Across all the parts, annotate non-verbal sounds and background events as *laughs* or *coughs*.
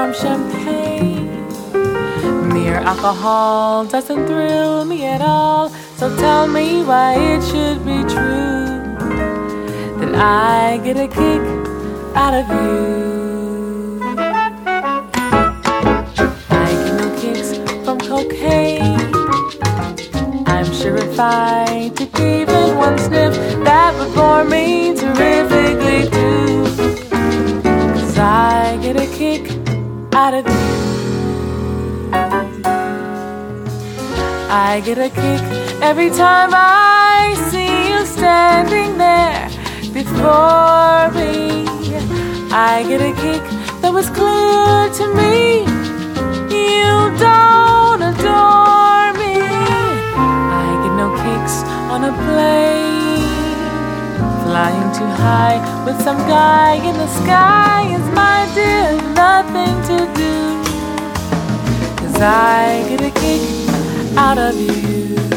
From champagne. Mere alcohol doesn't thrill me at all. So tell me why it should be true that I get a kick out of you. I get no kicks from cocaine. I'm sure if I took even one sniff, that would bore me terrifically too. Cause I get a kick out of you. I get a kick every time I see you standing there before me. I get a kick that was clear to me. You don't adore me. I get no kicks on a plane. Flying too high with some guy in the sky is my dear nothing to do. Cause I get a kick out of you.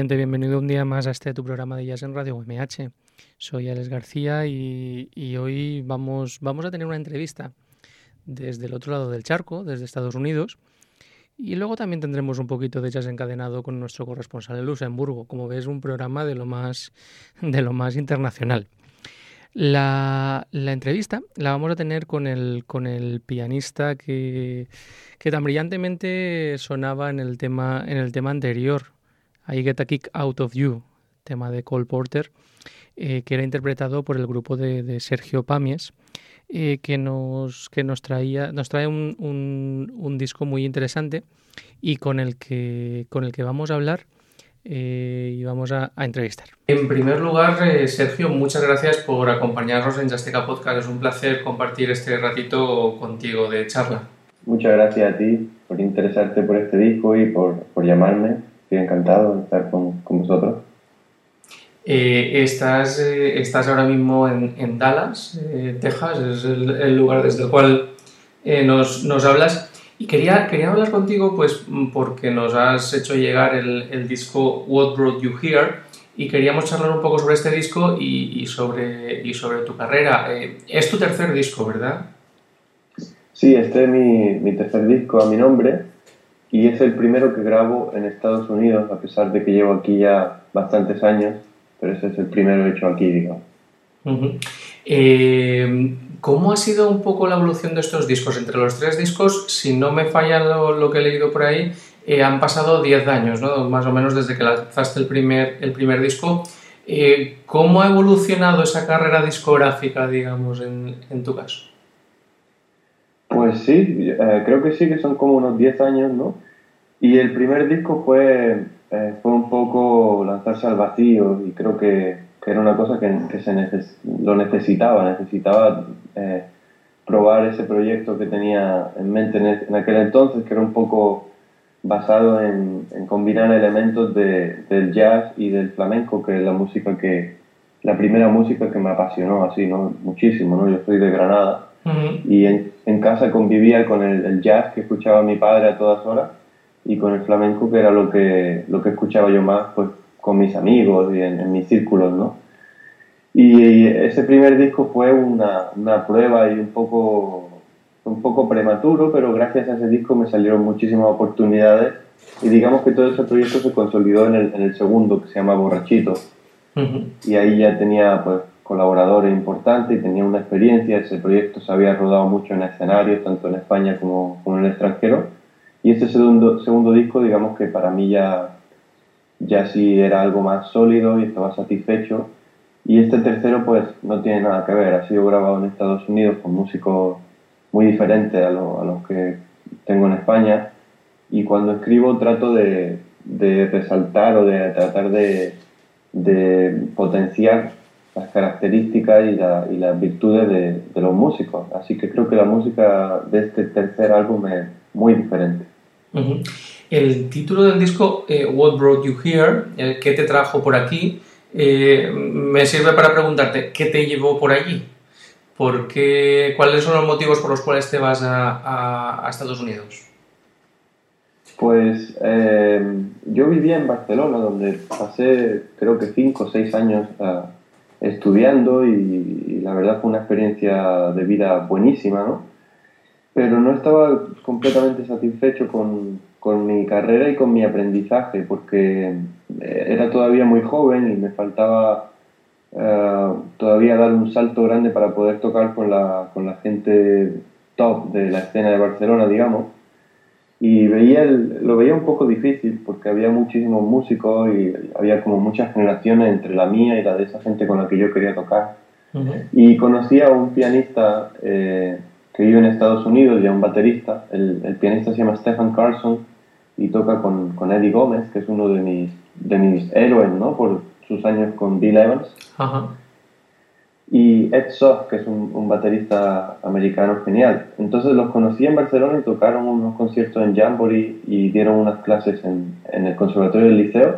Oyente, bienvenido un día más a este tu programa de Jazz en Radio UMH. Soy Alex García y, y, hoy vamos, vamos a tener una entrevista desde el otro lado del charco, desde Estados Unidos. Y luego también tendremos un poquito de jazz encadenado con nuestro corresponsal en Luxemburgo. Como ves, un programa de lo más, de lo más internacional. La, la, entrevista la vamos a tener con el, con el pianista que, que tan brillantemente sonaba en el tema, en el tema anterior, I Get a Kick Out of You, tema de Cole Porter, eh, que era interpretado por el grupo de, de Sergio Pamies, eh, que, nos, que nos, traía, nos trae un, un, un, disco muy interesante y con el que, con el que vamos a hablar eh, y vamos a, a, entrevistar. En primer lugar, eh, Sergio, muchas gracias por acompañarnos en Jasteca Podcast. Es un placer compartir este ratito contigo de charla. Muchas gracias a ti por interesarte por este disco y por, por llamarme estoy encantado de estar con, con vosotros. Eh, estás, eh, estás ahora mismo en, en Dallas, eh, Texas, es el, el, lugar desde el cual nos, nos, hablas. Y quería, quería hablar contigo pues porque nos has hecho llegar el, el, disco What Brought You Here y queríamos charlar un poco sobre este disco y, y sobre, y sobre tu carrera. es tu tercer disco, ¿verdad? Sí, este es mi, mi tercer disco a mi nombre y es el primero que grabo en Estados Unidos, a pesar de que llevo aquí ya bastantes años, pero ese es el primero hecho aquí, digamos. Uh ¿Cómo ha sido un poco la evolución de estos discos? Entre los tres discos, si no me falla lo, lo que he leído por ahí, eh, han pasado 10 años, ¿no? más o menos desde que lanzaste el primer, el primer disco. Eh, ¿Cómo ha evolucionado esa carrera discográfica, digamos, en, en tu caso? Pues sí, eh, creo que sí, que son como unos 10 años, ¿no? Y el primer disco fue, eh, fue un poco lanzarse al vacío y creo que, que era una cosa que, se lo necesitaba, necesitaba eh, probar ese proyecto que tenía en mente en, en, aquel entonces, que era un poco basado en, en combinar elementos de, del jazz y del flamenco, que es la música que, la primera música que me apasionó así, ¿no? Muchísimo, ¿no? Yo soy de Granada Uh -huh. Y en, en, casa convivía con el, el, jazz que escuchaba mi padre a todas horas y con el flamenco que era lo que, lo que escuchaba yo más pues, con mis amigos y en, en mis círculos, ¿no? Y, y, ese primer disco fue una, una prueba y un poco, un poco prematuro, pero gracias a ese disco me salieron muchísimas oportunidades y digamos que todo ese proyecto se consolidó en el, en el segundo que se llama Borrachito. Uh -huh. Y ahí ya tenía pues colaboradores importantes y tenía una experiencia, ese proyecto se había rodado mucho en escenarios, tanto en España como, como en el extranjero, y este segundo, segundo disco, digamos que para mí ya, ya sí era algo más sólido y estaba satisfecho, y este tercero pues no tiene nada que ver, ha sido grabado en Estados Unidos con músicos muy diferentes a, lo, a los que tengo en España. Y cuando escribo trato de, de resaltar o de tratar de, de potenciar las características y, la, y las virtudes de, de, los músicos. Así que creo que la música de este tercer álbum es muy diferente. Uh -huh. El título del disco, eh, What Brought You Here, eh, ¿qué te trajo por aquí? Eh, me sirve para preguntarte, ¿qué te llevó por allí? ¿Por qué, ¿Cuáles son los motivos por los cuales te vas a, a, a Estados Unidos? Pues eh, yo vivía en Barcelona, donde pasé creo que cinco o seis años uh, estudiando y, la verdad fue una experiencia de vida buenísima, ¿no? Pero no estaba completamente satisfecho con, con mi carrera y con mi aprendizaje, porque era todavía muy joven y me faltaba uh, todavía dar un salto grande para poder tocar con la, con la gente top de la escena de Barcelona, digamos y veía el, lo veía un poco difícil porque había muchísimos músicos y había como muchas generaciones entre la mía y la de esa gente con la que yo quería tocar. Uh -huh. Y conocí a un pianista eh, que vive en Estados Unidos y a un baterista. El, el, pianista se llama Stephen Carson y toca con, con, Eddie Gómez, que es uno de mis, de mis héroes ¿no? por sus años con Bill Evans. Uh -huh y Ed Soft, que es un, baterista americano genial. Entonces los conocí en Barcelona y tocaron unos conciertos en Jamboree y dieron unas clases en, en el Conservatorio del Liceo.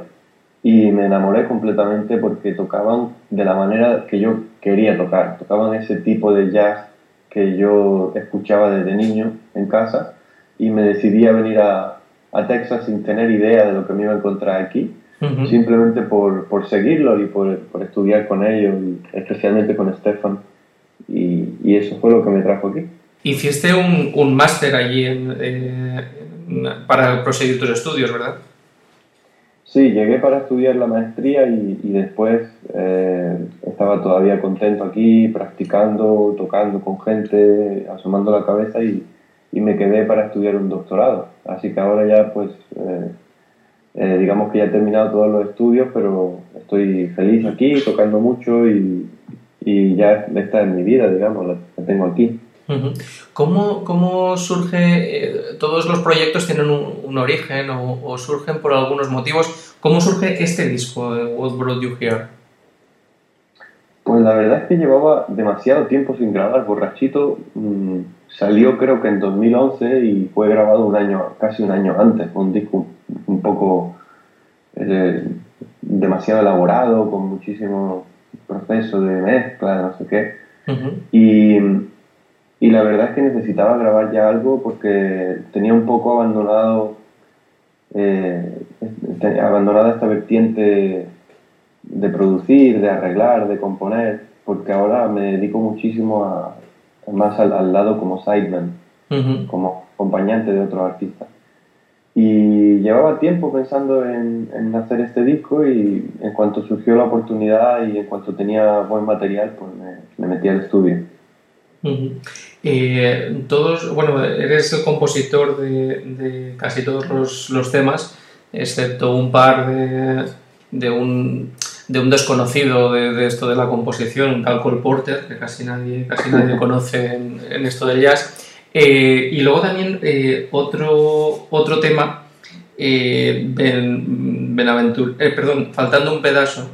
Y me enamoré completamente porque tocaban de la manera que yo quería tocar, tocaban ese tipo de jazz que yo escuchaba desde niño en casa. Y me decidí a venir a, a Texas sin tener idea de lo que me iba a encontrar aquí Uh -huh. simplemente por, por seguirlo y por, por, estudiar con ellos, especialmente con Stefan. Y, y, eso fue lo que me trajo aquí. Hiciste un, un máster allí en, eh, para proseguir tus estudios, ¿verdad? Sí, llegué para estudiar la maestría y, y después eh, estaba todavía contento aquí, practicando, tocando con gente, asomando la cabeza y, y, me quedé para estudiar un doctorado. Así que ahora ya pues... Eh, eh, digamos que ya he terminado todos los estudios, pero estoy feliz aquí, tocando mucho y, y ya esta es mi vida, digamos, la, la tengo aquí. ¿Cómo, ¿Cómo, surge? Eh, todos los proyectos tienen un, un origen o, o, surgen por algunos motivos. ¿Cómo surge este disco, eh, What Brought You Here? Pues la verdad es que llevaba demasiado tiempo sin grabar. Borrachito mmm, salió creo que en 2011 y fue grabado un año, casi un año antes, un disco un poco eh, demasiado elaborado, con muchísimo proceso de mezcla, no sé qué. Uh -huh. y, y, la verdad es que necesitaba grabar ya algo porque tenía un poco abandonado, eh, abandonada esta vertiente de producir, de arreglar, de componer, porque ahora me dedico muchísimo a, más al, al lado como sideman, uh -huh. como acompañante de otros artistas. Y llevaba tiempo pensando en, en, hacer este disco y en cuanto surgió la oportunidad y en cuanto tenía buen material, pues me, me metí al estudio. Uh -huh. eh, todos, bueno, eres el compositor de, de casi todos los, los, temas, excepto un par de, de, un, de un desconocido de, de, esto de la composición, Cal Cole Porter, que casi nadie, casi nadie *laughs* conoce en, en esto del jazz. Eh, y luego también eh, otro, otro tema, eh, ben, Benaventur, eh, perdón, faltando un pedazo,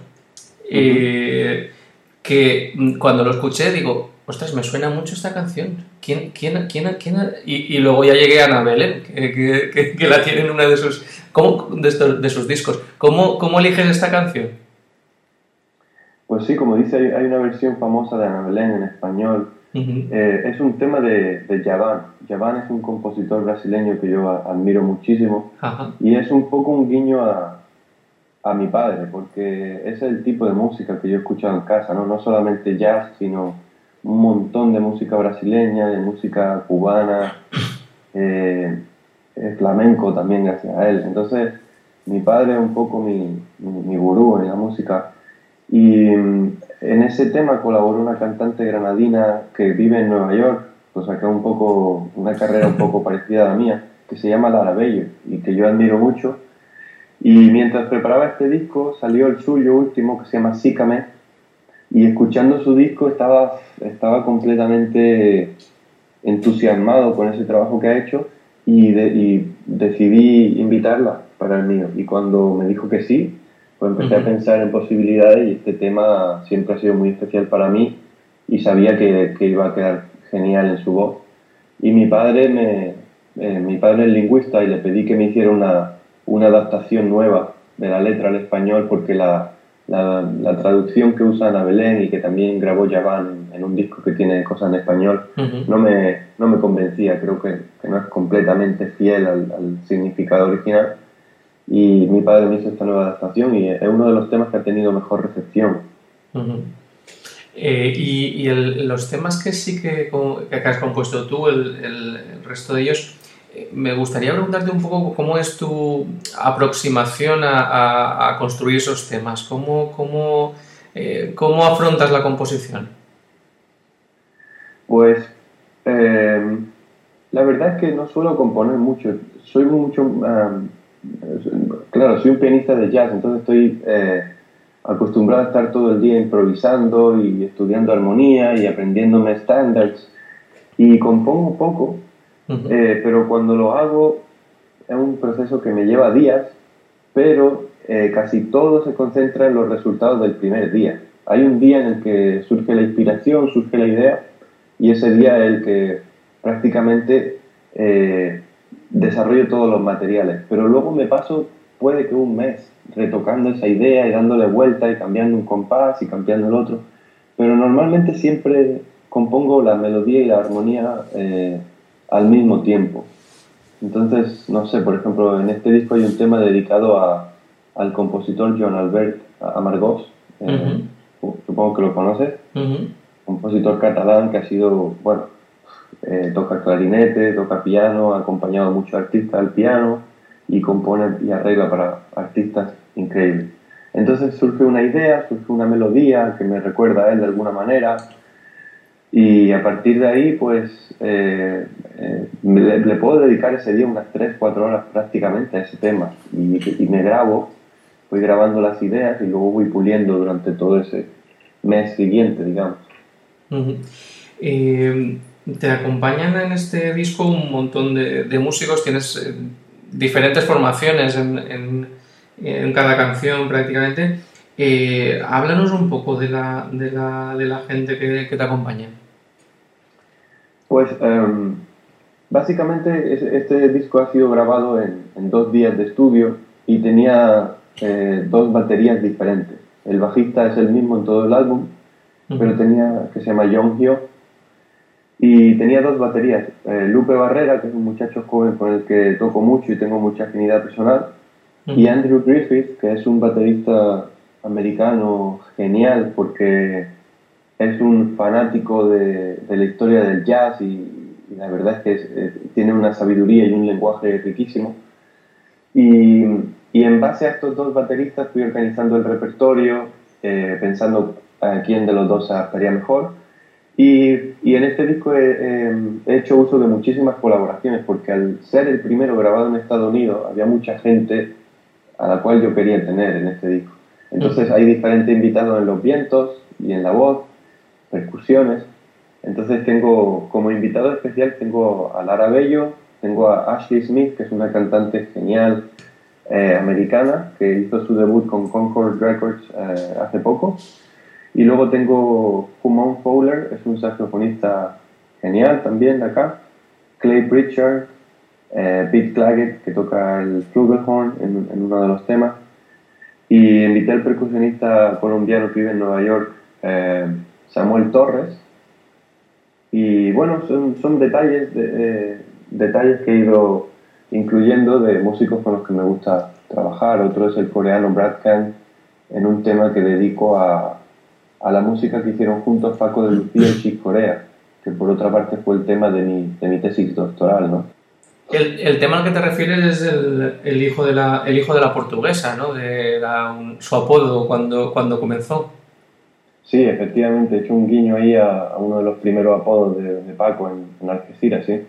que cuando lo escuché digo, ostras, me suena mucho esta canción. ¿Quién, quién, quién, quién? Y, y, luego ya llegué a Ana Belén, que, que, que, la tiene en uno de sus, ¿cómo, de, estos, de sus discos. ¿Cómo, ¿Cómo eliges esta canción? Pues sí, como dice, hay, hay una versión famosa de Ana Belén en español Uh -huh. eh, es un tema de, de Javan. Javan es un compositor brasileño que yo admiro muchísimo uh -huh. y es un poco un guiño a, a, mi padre, porque es el tipo de música que yo he escuchado en casa, ¿no? no solamente jazz, sino un montón de música brasileña, de música cubana, *coughs* eh, flamenco también gracias a él. Entonces, mi padre es un poco mi, mi, mi gurú en la música y en ese tema colaboró una cantante granadina que vive en Nueva York, o sea que es un poco, una carrera un poco parecida a la mía, que se llama Lara Bello y que yo admiro mucho. Y mientras preparaba este disco salió el suyo último que se llama Sícame y escuchando su disco estaba, estaba completamente entusiasmado con ese trabajo que ha hecho y, y decidí invitarla para el mío. Y cuando me dijo que sí, pues empecé a pensar en posibilidades y este tema siempre ha sido muy especial para mí y sabía que, que iba a quedar genial en su voz. Y mi padre, me, eh, mi padre es lingüista y le pedí que me hiciera una, una adaptación nueva de la letra al español porque la, la, la, traducción que usa Ana Belén y que también grabó Yaván en, un disco que tiene cosas en español no, me, no me convencía, creo que, que no es completamente fiel al, al significado original y mi padre me hizo esta nueva adaptación y es uno de los temas que ha tenido mejor recepción. Uh -huh. eh, y, y el, los temas que sí que, que has compuesto tú, el, el, resto de ellos, eh, me gustaría preguntarte un poco cómo es tu aproximación a, a, a construir esos temas, cómo, cómo, eh, cómo afrontas la composición. Pues la verdad es que no suelo componer mucho, soy mucho... Um, claro, soy un pianista de jazz, entonces estoy eh, acostumbrado a estar todo el día improvisando y estudiando armonía y aprendiéndome standards y compongo poco, uh -huh. eh, pero cuando lo hago es un proceso que me lleva días, pero eh, casi todo se concentra en los resultados del primer día. Hay un día en el que surge la inspiración, surge la idea, y ese día es el que prácticamente eh, desarrollo todos los materiales, pero luego me paso, puede que un mes, retocando esa idea y dándole vuelta y cambiando un compás y cambiando el otro, pero normalmente siempre compongo la melodía y la armonía eh, al mismo tiempo. Entonces, no sé, por ejemplo, en este disco hay un tema dedicado a, al compositor John Albert Amargós, eh, uh -huh. supongo que lo conoces, uh -huh. compositor catalán que ha sido, bueno, eh, toca clarinete, toca piano, ha acompañado a muchos artistas al piano y compone y arregla para artistas increíbles. Entonces surge una idea, surge una melodía que me recuerda a él de alguna manera y a partir de ahí pues eh, eh, le, le, puedo dedicar ese día unas 3-4 horas prácticamente a ese tema y, y, me grabo, voy grabando las ideas y luego voy puliendo durante todo ese mes siguiente, digamos. Uh -huh. eh te acompañan en este disco un montón de, de músicos, tienes eh, diferentes formaciones en, en, en, cada canción prácticamente. Eh, háblanos un poco de la, de la, de la gente que, que, te acompaña. Pues um, básicamente este disco ha sido grabado en, en dos días de estudio y tenía eh, dos baterías diferentes. El bajista es el mismo en todo el álbum, uh -huh. pero tenía que se llama Young Hyo y tenía dos baterías, eh, Lupe Barrera, que es un muchacho joven con el que toco mucho y tengo mucha afinidad personal, uh -huh. y Andrew Griffith, que es un baterista americano genial porque es un fanático de, de la historia del jazz y, y la verdad es que es, eh, tiene una sabiduría y un lenguaje riquísimo. Y, y, en base a estos dos bateristas fui organizando el repertorio, eh, pensando a quién de los dos estaría mejor y, y, en este disco he, eh, he, hecho uso de muchísimas colaboraciones, porque al ser el primero grabado en Estados Unidos, había mucha gente a la cual yo quería tener en este disco. Entonces hay diferentes invitados en los vientos y en la voz, percusiones. Entonces tengo como invitado especial tengo a Lara Bello, tengo a Ashley Smith, que es una cantante genial eh, americana, que hizo su debut con Concord Records eh, hace poco. Y luego tengo Humon Fowler, es un saxofonista genial también de acá. Clay Pritchard, eh, Pete Claggett, que toca el flugelhorn en, en, uno de los temas. Y invité al percusionista colombiano que vive en Nueva York, eh, Samuel Torres. Y bueno, son, son detalles, de, eh, detalles que he ido incluyendo de músicos con los que me gusta trabajar. Otro es el coreano Brad Khan, en un tema que dedico a, a la música que hicieron juntos Paco de Lucía y Chick Corea, que por otra parte fue el tema de mi, de mi tesis doctoral, ¿no? El, el, tema al que te refieres es el, el, hijo, de la, el hijo de la portuguesa, ¿no? De la, un, su apodo cuando, cuando comenzó. Sí, efectivamente, he hecho un guiño ahí a, a uno de los primeros apodos de, de Paco en, en Algeciras, sí.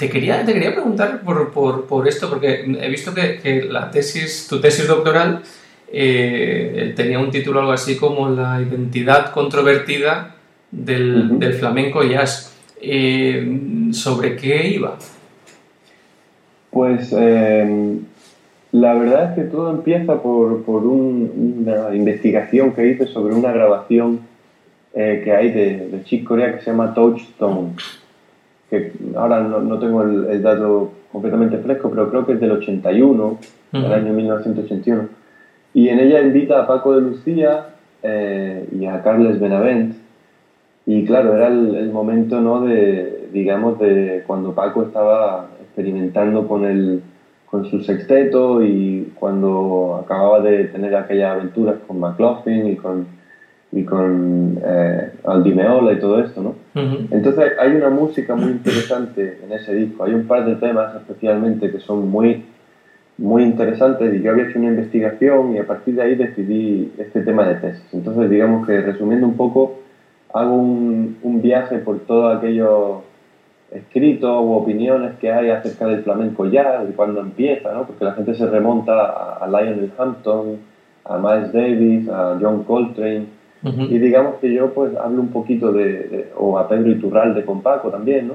Te quería, te quería preguntar por, por, por esto, porque he visto que, que, la tesis, tu tesis doctoral eh, tenía un título algo así como La identidad controvertida del, uh -huh. del flamenco jazz. Eh, ¿Sobre qué iba? Pues eh, la verdad es que todo empieza por, por un, una investigación que hice sobre una grabación eh, que hay de, de Chick Corea que se llama Touchstone, que ahora no, no tengo el, el, dato completamente fresco, pero creo que es del 81, uh -huh. del año 1981. Y en ella invita a Paco de Lucía eh, y a Carles Benavent. Y claro, era el, el momento, ¿no?, de, digamos, de cuando Paco estaba experimentando con el con su sexteto y cuando acababa de tener aquellas aventuras con McLaughlin y con, y con eh, Aldi Meola y todo esto, ¿no? Uh -huh. Entonces hay una música muy interesante en ese disco, hay un par de temas especialmente que son muy, muy interesantes y yo había hecho una investigación y a partir de ahí decidí este tema de tesis. Entonces digamos que resumiendo un poco, hago un, un viaje por todos aquellos escritos o opiniones que hay acerca del flamenco ya, de cuándo empieza, ¿no? porque la gente se remonta a, a Lionel Hampton, a Miles Davis, a John Coltrane, uh -huh. y digamos que yo pues hablo un poquito de, de, o a Pedro Iturralde con Paco también, ¿no?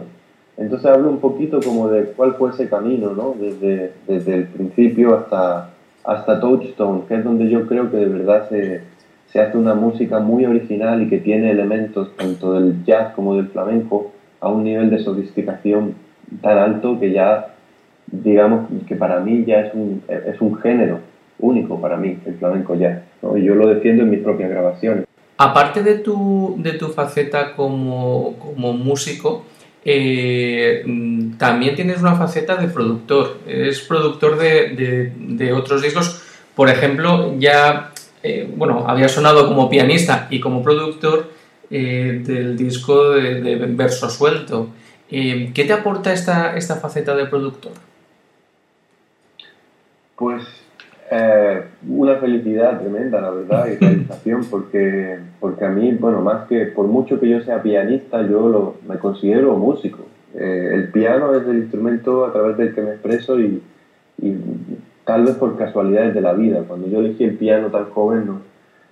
Entonces hablo un poquito como de cuál fue ese camino, ¿no? Desde, desde el principio hasta, hasta Touchstone, que es donde yo creo que de verdad se, se hace una música muy original y que tiene elementos tanto del jazz como del flamenco, a un nivel de sofisticación tan alto que ya, digamos, que para mí ya es un, es un género único para mí, el flamenco jazz. ¿no? Y yo lo defiendo en mis propias grabaciones. Aparte de tu, de tu faceta como, como músico, eh, también tienes una faceta de productor. Eres productor de, de, otros discos. Por ejemplo, ya, eh, bueno, había sonado como pianista y como productor eh, del disco de, de, Verso Suelto. ¿Qué te aporta esta, esta faceta de productor? Pues eh, una felicidad tremenda, la verdad, y realización, porque, porque a mí, bueno, más que por mucho que yo sea pianista, yo lo, me considero músico. Eh, el piano es el instrumento a través del que me expreso y, tal vez por casualidades de la vida. Cuando yo elegí el piano tan joven, no,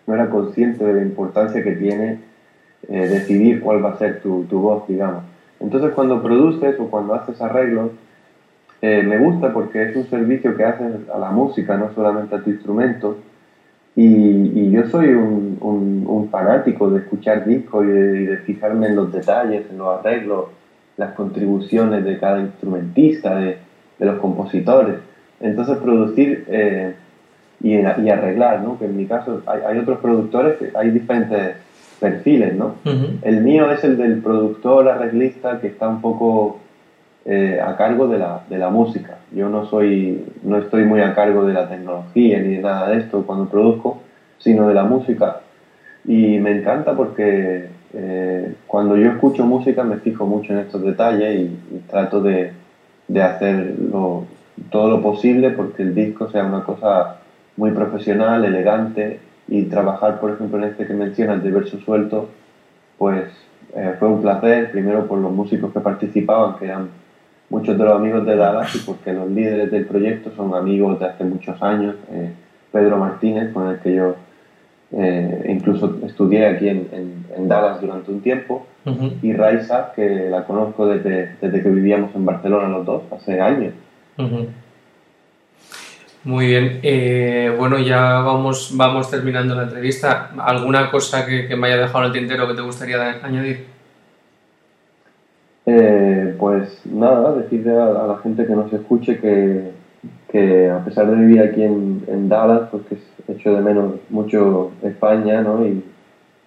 no era consciente de la importancia que tiene eh, decidir cuál va a ser tu, tu, voz, digamos. Entonces cuando produces o cuando haces arreglos, eh, me gusta porque es un servicio que haces a la música, no solamente a tu instrumento. Y, y yo soy un, un, un, fanático de escuchar discos y de, y de, fijarme en los detalles, en los arreglos, las contribuciones de cada instrumentista, de, de los compositores. Entonces producir eh, y, y, arreglar, ¿no? que en mi caso hay, hay otros productores, hay diferentes perfiles, ¿no? Uh -huh. El mío es el del productor, arreglista, que está un poco eh, a cargo de la, de la música. Yo no soy, no estoy muy a cargo de la tecnología ni de nada de esto cuando produzco, sino de la música. Y me encanta porque eh, cuando yo escucho música me fijo mucho en estos detalles y, y trato de, de hacer lo, todo lo posible porque el disco sea una cosa muy profesional, elegante y trabajar, por ejemplo, en este que mencionas de verso suelto, pues eh, fue un placer, primero por los músicos que participaban, que eran muchos de los amigos de Dallas y porque los líderes del proyecto son amigos de hace muchos años, eh, Pedro Martínez, con el que yo eh, incluso estudié aquí en, en, en, Dallas durante un tiempo, uh -huh. y Raiza, que la conozco desde, desde que vivíamos en Barcelona los dos, hace años. Uh -huh. Muy bien, eh, bueno, ya vamos, vamos terminando la entrevista. ¿Alguna cosa que, que, me haya dejado en el tintero que te gustaría añadir? Eh, pues nada, decirle a, la gente que nos escuche que, que a pesar de vivir aquí en, en Dallas, pues que echo de menos mucho España, ¿no? Y,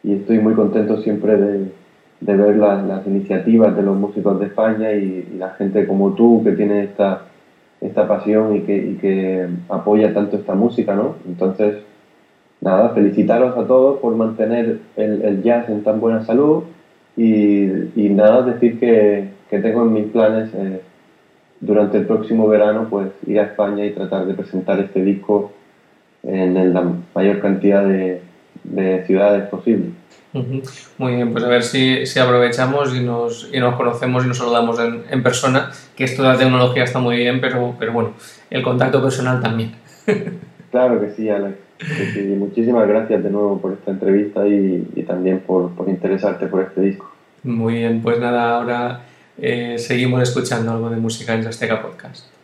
y estoy muy contento siempre de, de ver la, las iniciativas de los músicos de España y, y la gente como tú que tiene esta esta pasión y que, y que apoya tanto esta música, ¿no? Entonces, nada, felicitaros a todos por mantener el, el jazz en tan buena salud y, y nada, decir que, que, tengo en mis planes eh, durante el próximo verano pues ir a España y tratar de presentar este disco en, la mayor cantidad de, de ciudades posible. Muy bien, pues a ver si, si aprovechamos y nos, y nos conocemos y nos saludamos en, en, persona, que esto de la tecnología está muy bien, pero, pero bueno, el contacto personal también. *laughs* claro que sí, Alex. Sí. Muchísimas gracias de nuevo por esta entrevista y, también por, por, interesarte por este disco. Muy bien, pues nada, ahora eh, seguimos escuchando algo de música en Azteca Podcast.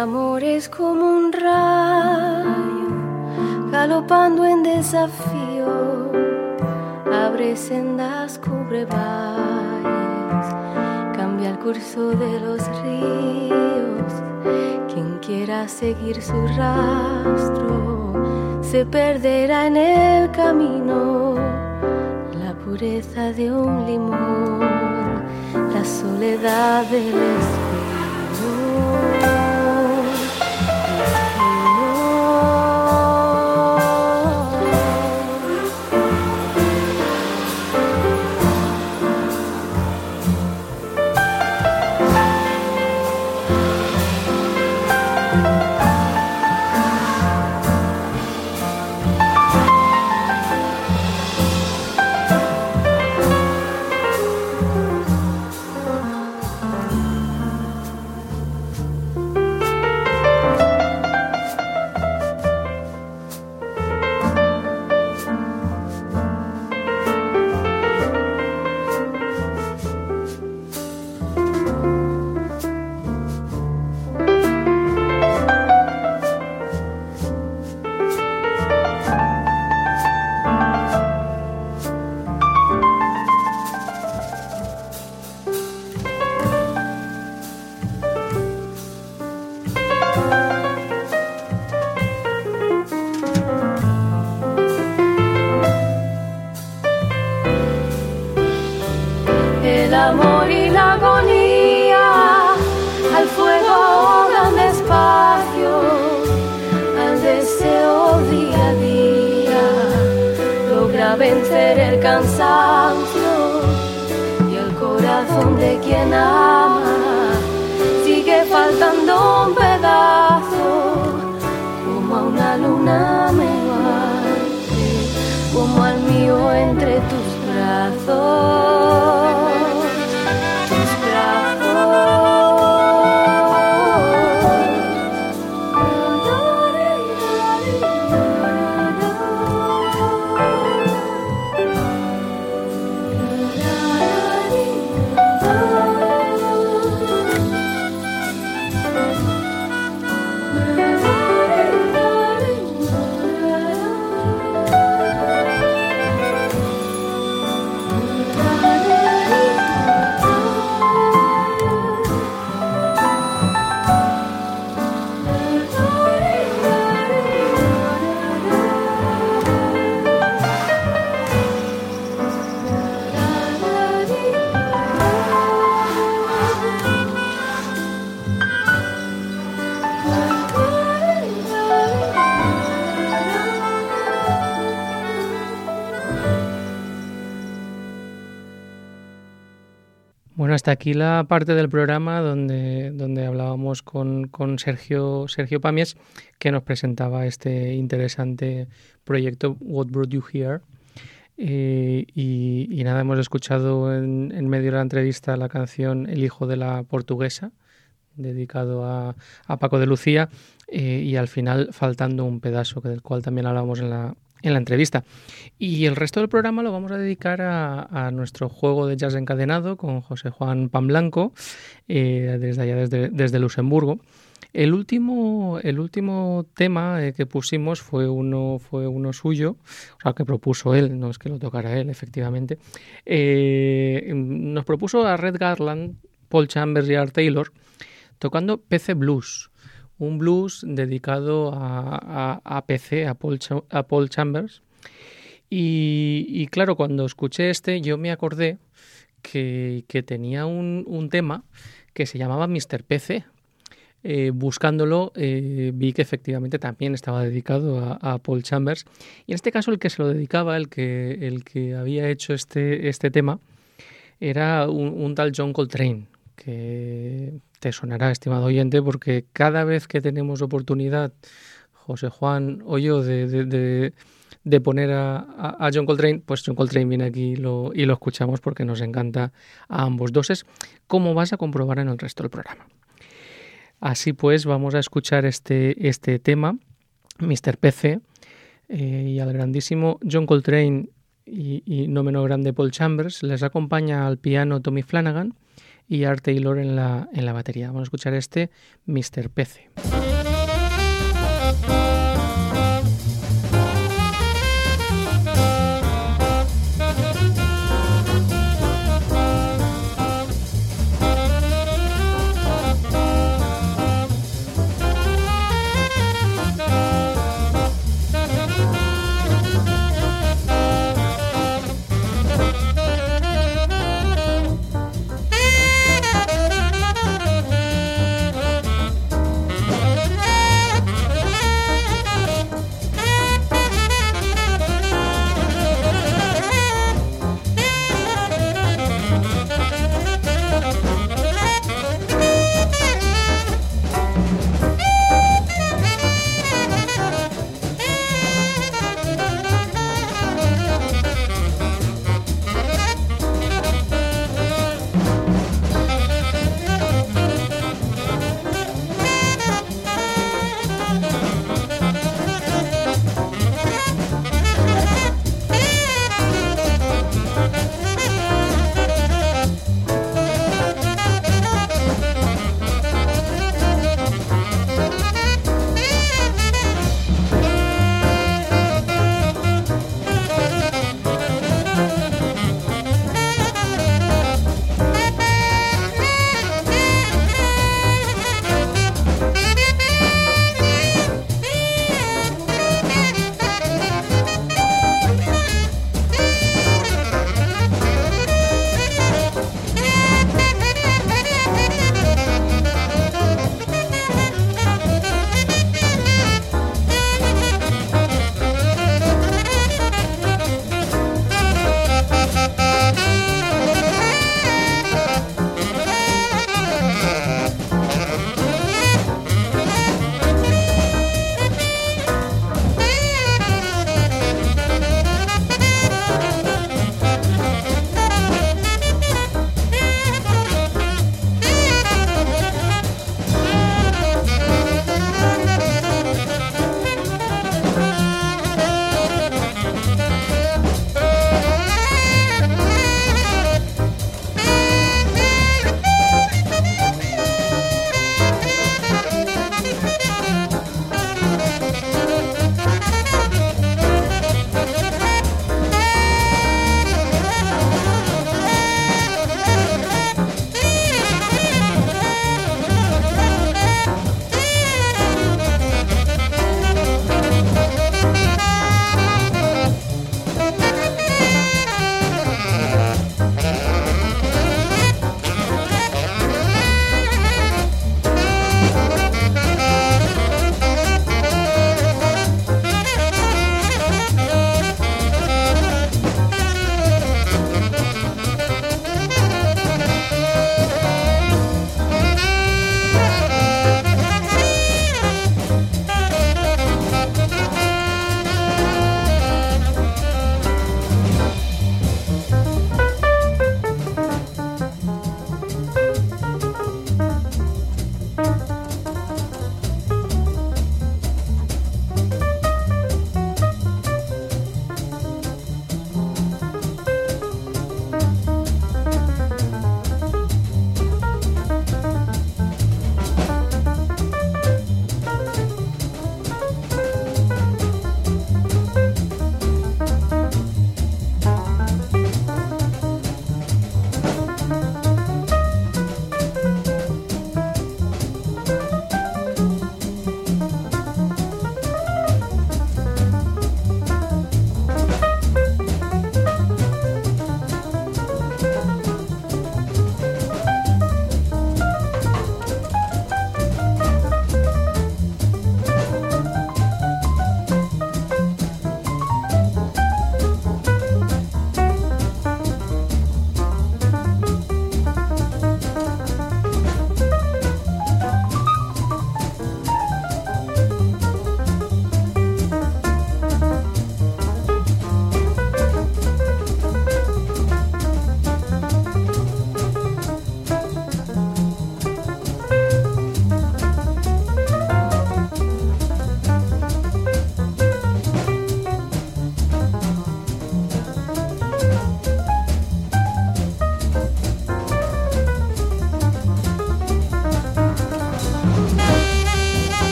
Es como un rayo galopando en desafío, abre sendas, cubre valles, cambia el curso de los ríos. Quien quiera seguir su rastro se perderá en el camino. La pureza de un limón, la soledad del espíritu enough. Hasta aquí la parte del programa donde, donde hablábamos con, con Sergio, Sergio Pamies, que nos presentaba este interesante proyecto What Brought You Here. Eh, y, nada, hemos escuchado en, en, medio de la entrevista la canción El hijo de la portuguesa, dedicado a, a Paco de Lucía, eh, y al final faltando un pedazo, del cual también hablábamos en la, en la entrevista. Y el resto del programa lo vamos a dedicar a, nuestro juego de jazz encadenado con José Juan Panblanco, eh, desde allá, desde, desde, Luxemburgo. El último, el último tema eh, que pusimos fue uno, fue uno suyo, o sea, que propuso él, no es que lo tocara él, efectivamente. Eh, nos propuso a Red Garland, Paul Chambers y Art Taylor tocando PC Blues un blues dedicado a, PC, a Paul, Chambers. Y, claro, cuando escuché este, yo me acordé que, tenía un, tema que se llamaba Mr. PC. Eh, buscándolo, eh, vi que efectivamente también estaba dedicado a, Paul Chambers. Y en este caso, el que se lo dedicaba, el que, el que había hecho este, este tema, era un tal John Coltrane, que te sonará, estimado oyente, porque cada vez que tenemos oportunidad, José Juan o yo, de, de, poner a, John Coltrane, pues John Coltrane viene aquí y lo, y lo escuchamos porque nos encanta a ambos doses, como vas a comprobar en el resto del programa. Así pues, vamos a escuchar este, este tema, Mr. PC, eh, y al grandísimo John Coltrane y, y no menos grande Paul Chambers. Les acompaña al piano Tommy Flanagan y Art Taylor en la, en la batería. Vamos a escuchar este Mr. PC.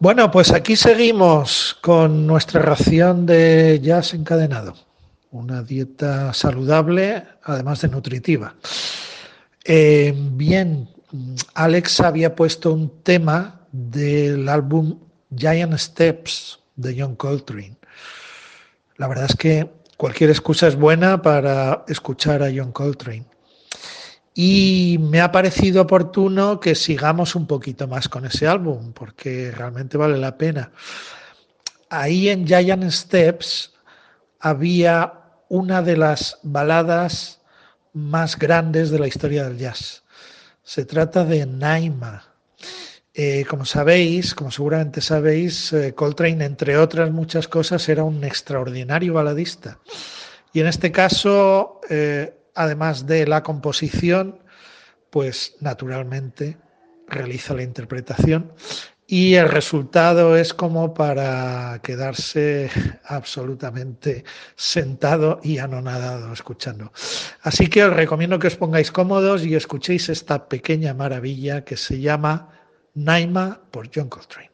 Bueno, pues aquí seguimos con nuestra ración de jazz encadenado. Una dieta saludable, además de nutritiva. Eh, bien, Alex había puesto un tema del álbum Giant Steps de John Coltrane. La verdad es que cualquier excusa es buena para escuchar a John Coltrane. Y me ha parecido oportuno que sigamos un poquito más con ese álbum, porque realmente vale la pena. Ahí en Giant Steps había una de las baladas más grandes de la historia del jazz. Se trata de Naima. Eh, como sabéis, como seguramente sabéis, eh, Coltrane, entre otras muchas cosas, era un extraordinario baladista. Y en este caso, eh, además de la composición, pues naturalmente realiza la interpretación y el resultado es como para quedarse absolutamente sentado y anonadado escuchando. Así que os recomiendo que os pongáis cómodos y escuchéis esta pequeña maravilla que se llama Naima por John Coltrane.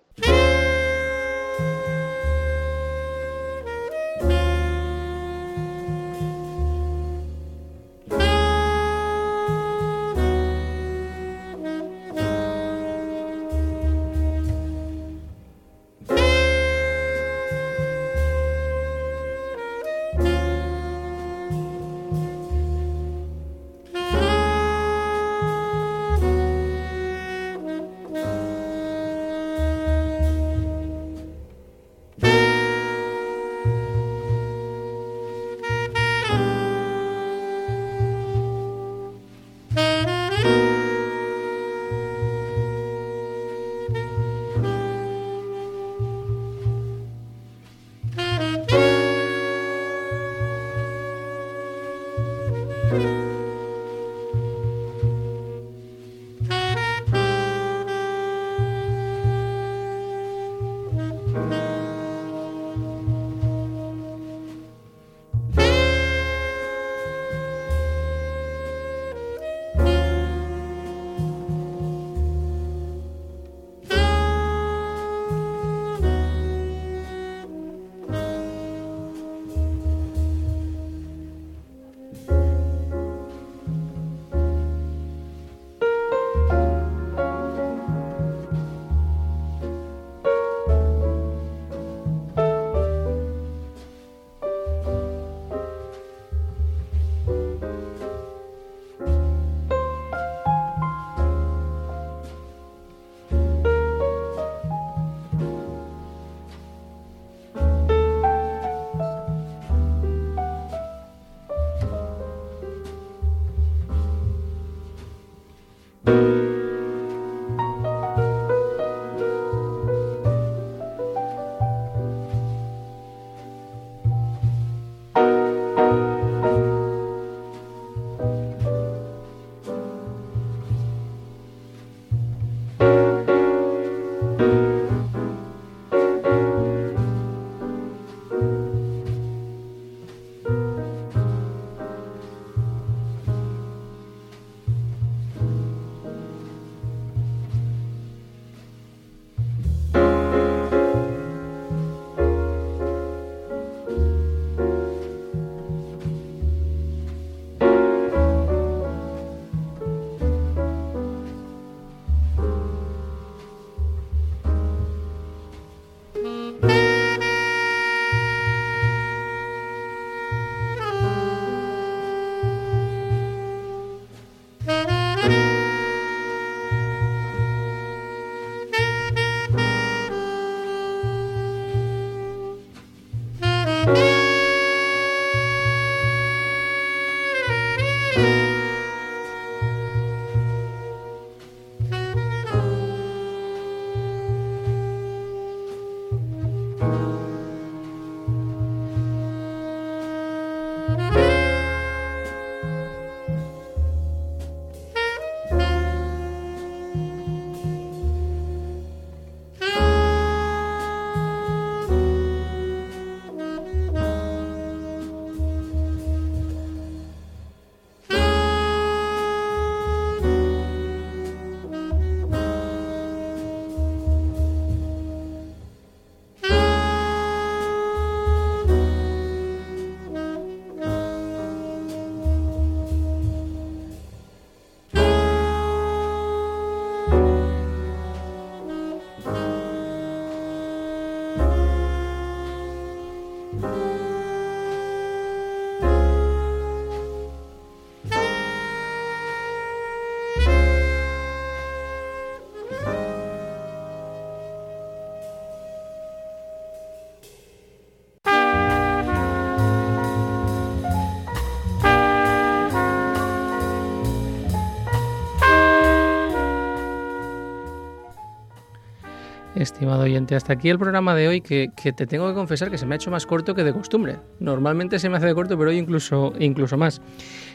Estimado oyente, hasta aquí el programa de hoy que, que, te tengo que confesar que se me ha hecho más corto que de costumbre. Normalmente se me hace de corto, pero hoy incluso, incluso más.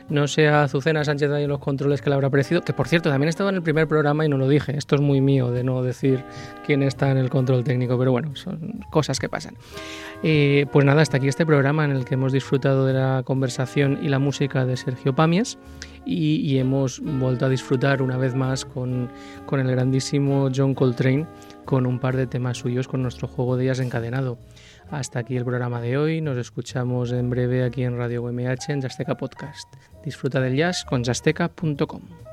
No sé Azucena Sánchez en los controles que le habrá parecido, que por cierto también estaba en el primer programa y no lo dije. Esto es muy mío de no decir quién está en el control técnico, pero bueno, son cosas que pasan. Eh, pues nada, hasta aquí este programa en el que hemos disfrutado de la conversación y la música de Sergio Pamies y, y hemos vuelto a disfrutar una vez más con, con el grandísimo John Coltrane con un par de temas suyos con nuestro juego de jazz encadenado. Hasta aquí el programa de hoy. Nos escuchamos en breve aquí en Radio UMH en Jasteca Podcast. Disfruta del jazz con jasteca.com.